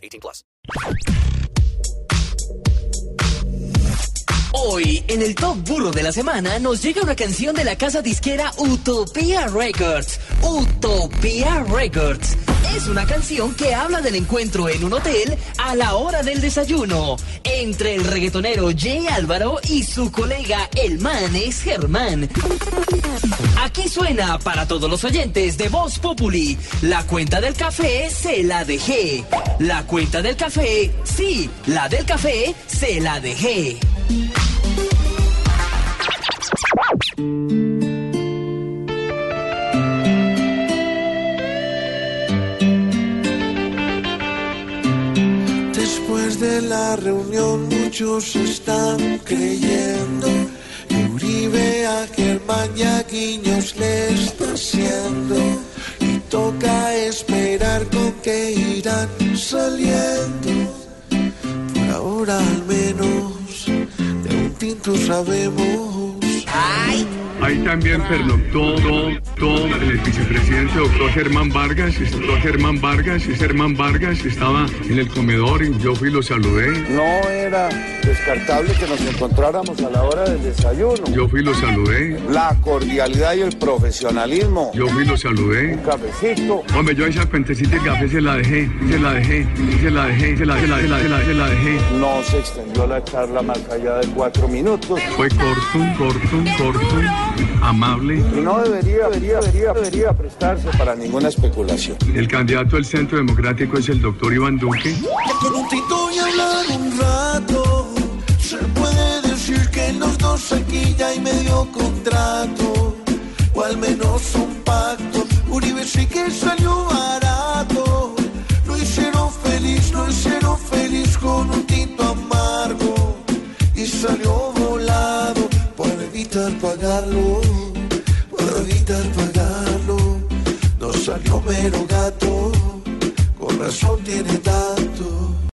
18 plus. Hoy, en el Top Burro de la Semana, nos llega una canción de la casa disquera Utopia Records. Utopia Records. Es una canción que habla del encuentro en un hotel a la hora del desayuno entre el reggaetonero Jay Álvaro y su colega el Manes Germán. Aquí suena para todos los oyentes de Voz Populi. La cuenta del café se la dejé. La cuenta del café, sí, la del café se la dejé. Después de la reunión muchos están creyendo que Uribe a Germán y a Guiños le está haciendo y toca esperar con que irán saliendo. Por ahora al menos de un tinto sabemos. Ahí también pernoctó todo el vicepresidente doctor Germán Vargas, el doctor Germán Vargas, y Germán Vargas estaba en el comedor y yo fui y lo saludé. No era descartable que nos encontráramos a la hora del desayuno. Yo fui y lo saludé. La cordialidad y el profesionalismo. Yo fui y lo saludé. Un cafecito. Hombre, yo esa cuentecita de café se la dejé, se la dejé, se la dejé, se la, se la, se la, se la, se la dejé. No se extendió la charla más allá de cuatro minutos. Fue corto, corto, corto, amable. Y no debería, debería, debería, debería prestarse para ninguna especulación. El candidato del Centro Democrático es el doctor Iván Duque. Con un tinto y hablar un rato, se puede decir que los dos aquí ya hay medio contrato, o al menos un pacto. Uribe sí que salió barato, evitar pagarlo, por evitar pagarlo. No salió mero gato, con razón tiene tal.